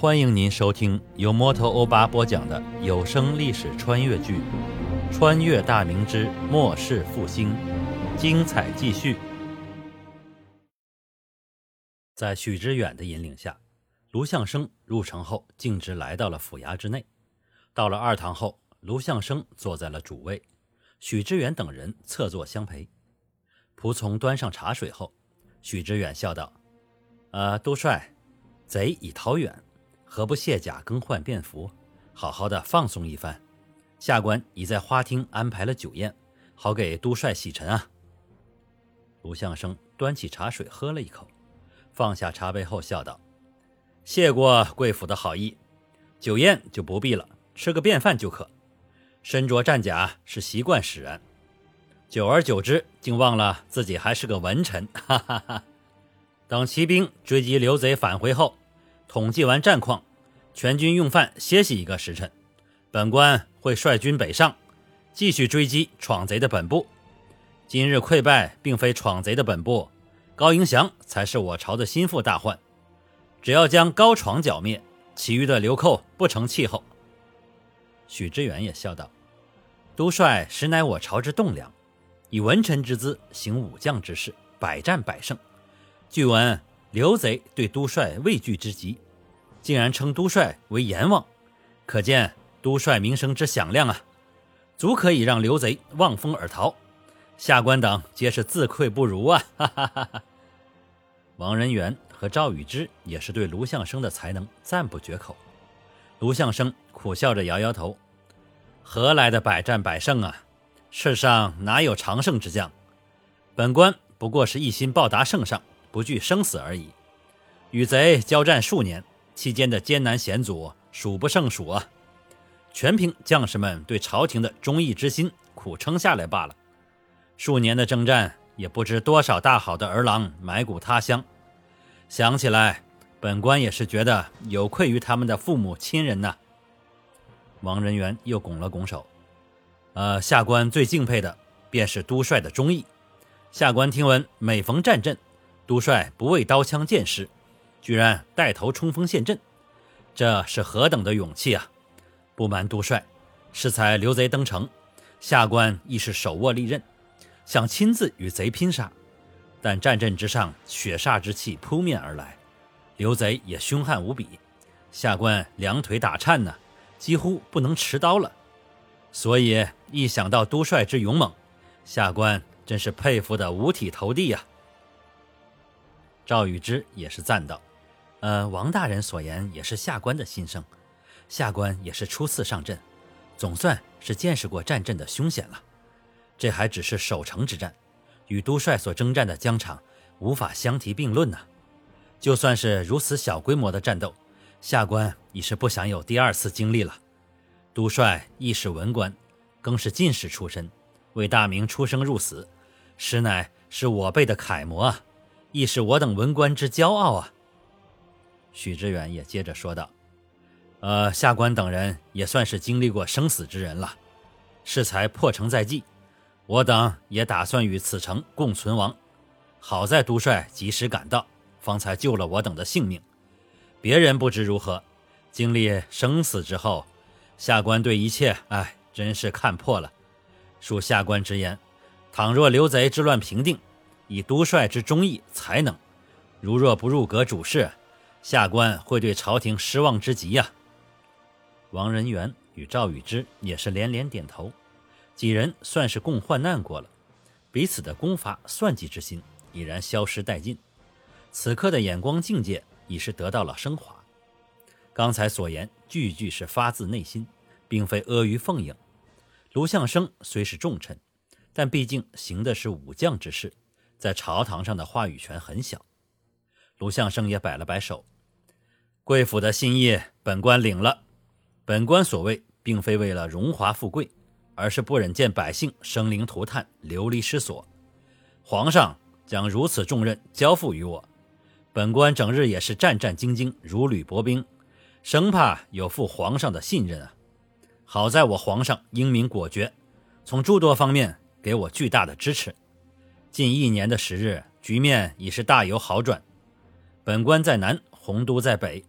欢迎您收听由摩托欧巴播讲的有声历史穿越剧《穿越大明之末世复兴》，精彩继续。在许知远的引领下，卢象生入城后径直来到了府衙之内。到了二堂后，卢象生坐在了主位，许知远等人侧坐相陪。仆从端上茶水后，许知远笑道：“呃，都帅，贼已逃远。”何不卸甲更换便服，好好的放松一番？下官已在花厅安排了酒宴，好给都帅洗尘啊。卢相生端起茶水喝了一口，放下茶杯后笑道：“谢过贵府的好意，酒宴就不必了，吃个便饭就可。身着战甲是习惯使然，久而久之，竟忘了自己还是个文臣。哈哈哈！等骑兵追击刘贼返回后。”统计完战况，全军用饭歇息一个时辰，本官会率军北上，继续追击闯贼的本部。今日溃败并非闯贼的本部，高迎祥才是我朝的心腹大患。只要将高闯剿灭，其余的流寇不成气候。许知远也笑道：“都帅实乃我朝之栋梁，以文臣之姿行武将之事，百战百胜。据闻。”刘贼对都帅畏惧之极，竟然称都帅为阎王，可见都帅名声之响亮啊，足可以让刘贼望风而逃。下官等皆是自愧不如啊！哈哈哈哈王仁元和赵宇之也是对卢相生的才能赞不绝口。卢相生苦笑着摇摇头：“何来的百战百胜啊？世上哪有常胜之将？本官不过是一心报答圣上。”不惧生死而已。与贼交战数年，期间的艰难险阻数不胜数啊！全凭将士们对朝廷的忠义之心苦撑下来罢了。数年的征战，也不知多少大好的儿郎埋骨他乡。想起来，本官也是觉得有愧于他们的父母亲人呐。王仁元又拱了拱手：“呃，下官最敬佩的便是都帅的忠义。下官听闻，每逢战阵，都帅不畏刀枪剑士，居然带头冲锋陷阵，这是何等的勇气啊！不瞒都帅，适才刘贼登城，下官亦是手握利刃，想亲自与贼拼杀，但战阵之上血煞之气扑面而来，刘贼也凶悍无比，下官两腿打颤呢，几乎不能持刀了。所以一想到都帅之勇猛，下官真是佩服得五体投地呀！赵宇之也是赞道：“呃，王大人所言也是下官的心声。下官也是初次上阵，总算是见识过战阵的凶险了。这还只是守城之战，与都帅所征战的疆场无法相提并论呢。就算是如此小规模的战斗，下官已是不想有第二次经历了。都帅亦是文官，更是进士出身，为大明出生入死，实乃是我辈的楷模啊！”亦是我等文官之骄傲啊！许知远也接着说道：“呃，下官等人也算是经历过生死之人了，适才破城在即，我等也打算与此城共存亡。好在都帅及时赶到，方才救了我等的性命。别人不知如何，经历生死之后，下官对一切，哎，真是看破了。恕下官直言，倘若刘贼之乱平定，以都帅之忠义才能，如若不入阁主事，下官会对朝廷失望之极呀。王仁元与赵宇之也是连连点头，几人算是共患难过了，彼此的攻伐算计之心已然消失殆尽，此刻的眼光境界已是得到了升华。刚才所言句句是发自内心，并非阿谀奉迎。卢相生虽是重臣，但毕竟行的是武将之事。在朝堂上的话语权很小，卢相生也摆了摆手：“贵府的心意，本官领了。本官所谓，并非为了荣华富贵，而是不忍见百姓生灵涂炭、流离失所。皇上将如此重任交付于我，本官整日也是战战兢兢，如履薄冰，生怕有负皇上的信任啊。好在我皇上英明果决，从诸多方面给我巨大的支持。”近一年的时日，局面已是大有好转。本官在南，洪都在北，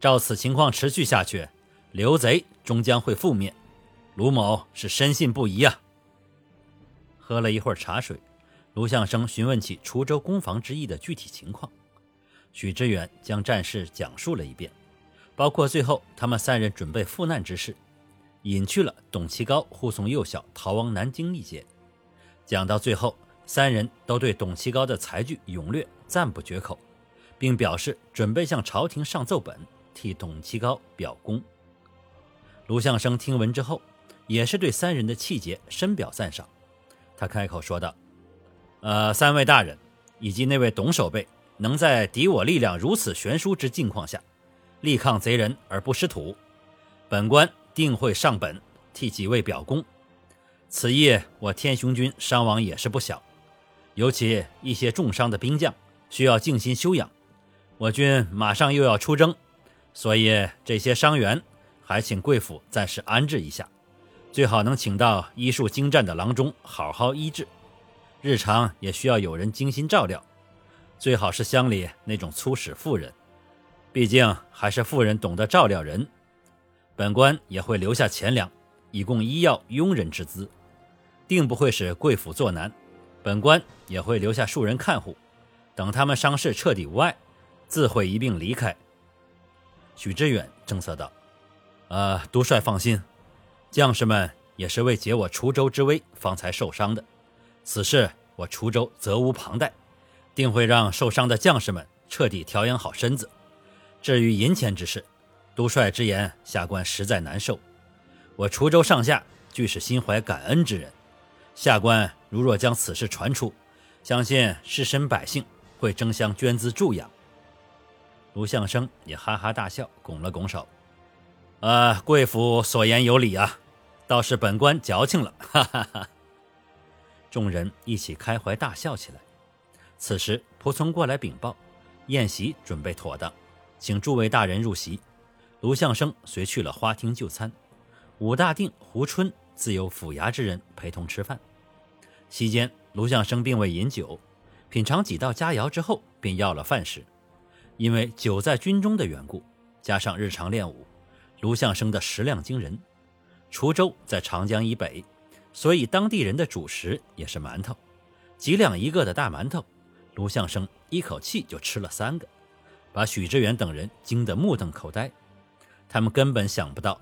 照此情况持续下去，刘贼终将会覆灭。卢某是深信不疑啊。喝了一会儿茶水，卢相生询问起滁州攻防之役的具体情况。许知远将战事讲述了一遍，包括最后他们三人准备赴难之事，隐去了董其高护送幼小逃亡南京一节。讲到最后，三人都对董其高的才具勇略赞不绝口，并表示准备向朝廷上奏本，替董其高表功。卢相生听闻之后，也是对三人的气节深表赞赏。他开口说道：“呃，三位大人以及那位董守备，能在敌我力量如此悬殊之境况下，力抗贼人而不失土，本官定会上本替几位表功。此夜我天雄军伤亡也是不小，尤其一些重伤的兵将需要静心休养。我军马上又要出征，所以这些伤员还请贵府暂时安置一下。”最好能请到医术精湛的郎中好好医治，日常也需要有人精心照料，最好是乡里那种粗使妇人，毕竟还是妇人懂得照料人。本官也会留下钱粮，以供医药佣人之资，定不会使贵府作难。本官也会留下数人看护，等他们伤势彻底无碍，自会一并离开。许知远正色道：“呃，督帅放心。”将士们也是为解我滁州之危方才受伤的，此事我滁州责无旁贷，定会让受伤的将士们彻底调养好身子。至于银钱之事，督帅之言，下官实在难受。我滁州上下俱是心怀感恩之人，下官如若将此事传出，相信士绅百姓会争相捐资助养。卢相生也哈哈大笑，拱了拱手：“呃，贵府所言有理啊。”倒是本官矫情了，哈哈哈！众人一起开怀大笑起来。此时仆从过来禀报，宴席准备妥当，请诸位大人入席。卢相生随去了花厅就餐，武大定、胡春自有府衙之人陪同吃饭。席间，卢相生并未饮酒，品尝几道佳肴之后，便要了饭食。因为久在军中的缘故，加上日常练武，卢相生的食量惊人。滁州在长江以北，所以当地人的主食也是馒头，几两一个的大馒头。卢相生一口气就吃了三个，把许知远等人惊得目瞪口呆。他们根本想不到，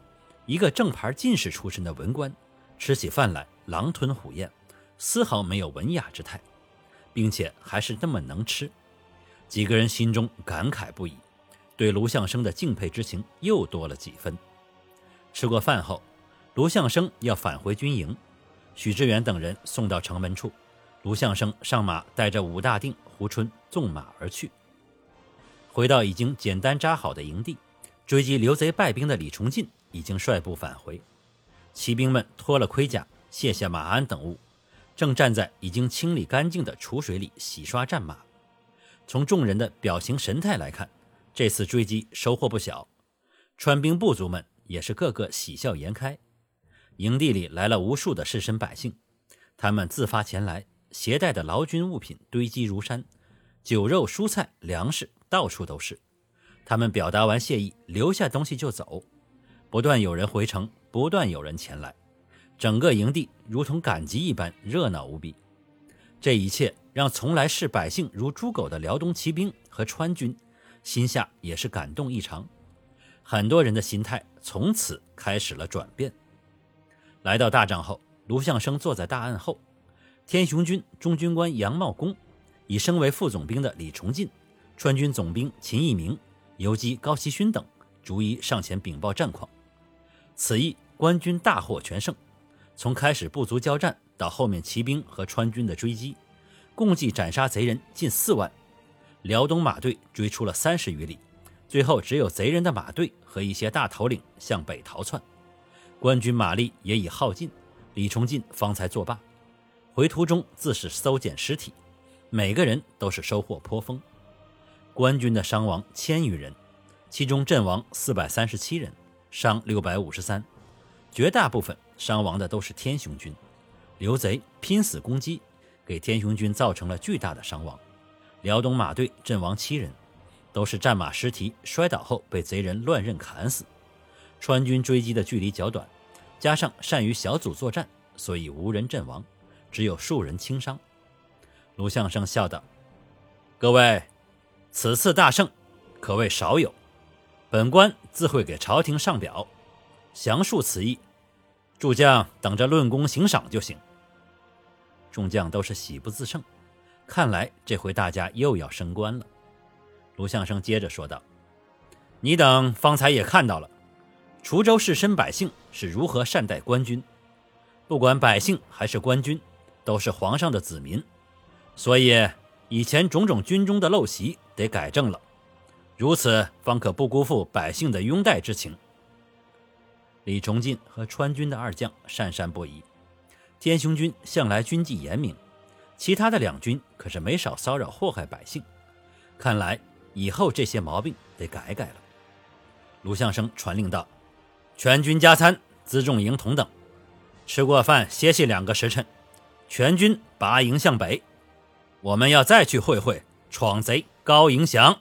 一个正牌进士出身的文官，吃起饭来狼吞虎咽，丝毫没有文雅之态，并且还是那么能吃。几个人心中感慨不已，对卢相生的敬佩之情又多了几分。吃过饭后。卢相生要返回军营，许志远等人送到城门处，卢相生上马，带着武大定、胡春纵马而去。回到已经简单扎好的营地，追击刘贼败兵的李崇进已经率部返回，骑兵们脱了盔甲，卸下马鞍等物，正站在已经清理干净的储水里洗刷战马。从众人的表情神态来看，这次追击收获不小，川兵部族们也是个个喜笑颜开。营地里来了无数的士绅百姓，他们自发前来，携带的劳军物品堆积如山，酒肉蔬菜粮食到处都是。他们表达完谢意，留下东西就走。不断有人回城，不断有人前来，整个营地如同赶集一般热闹无比。这一切让从来视百姓如猪狗的辽东骑兵和川军心下也是感动异常，很多人的心态从此开始了转变。来到大帐后，卢相生坐在大案后，天雄军中军官杨茂公，已升为副总兵的李崇进，川军总兵秦义明、游击高希勋等，逐一上前禀报战况。此役官军大获全胜，从开始部族交战到后面骑兵和川军的追击，共计斩杀贼人近四万，辽东马队追出了三十余里，最后只有贼人的马队和一些大头领向北逃窜。官军马力也已耗尽，李崇进方才作罢。回途中自是搜检尸体，每个人都是收获颇丰。官军的伤亡千余人，其中阵亡四百三十七人，伤六百五十三。绝大部分伤亡的都是天雄军，刘贼拼死攻击，给天雄军造成了巨大的伤亡。辽东马队阵亡七人，都是战马失蹄摔倒后被贼人乱刃砍死。川军追击的距离较短，加上善于小组作战，所以无人阵亡，只有数人轻伤。卢相生笑道：“各位，此次大胜可谓少有，本官自会给朝廷上表，详述此意。诸将等着论功行赏就行。”众将都是喜不自胜，看来这回大家又要升官了。卢相生接着说道：“你等方才也看到了，滁州士绅百姓是如何善待官军。不管百姓还是官军，都是皇上的子民，所以以前种种军中的陋习得改正了，如此方可不辜负百姓的拥戴之情。”李崇进和川军的二将讪讪不已。天雄军向来军纪严明，其他的两军可是没少骚扰祸害百姓。看来以后这些毛病得改改了。卢相生传令道：“全军加餐，辎重营同等。吃过饭歇息两个时辰，全军拔营向北。我们要再去会会闯贼高迎祥。”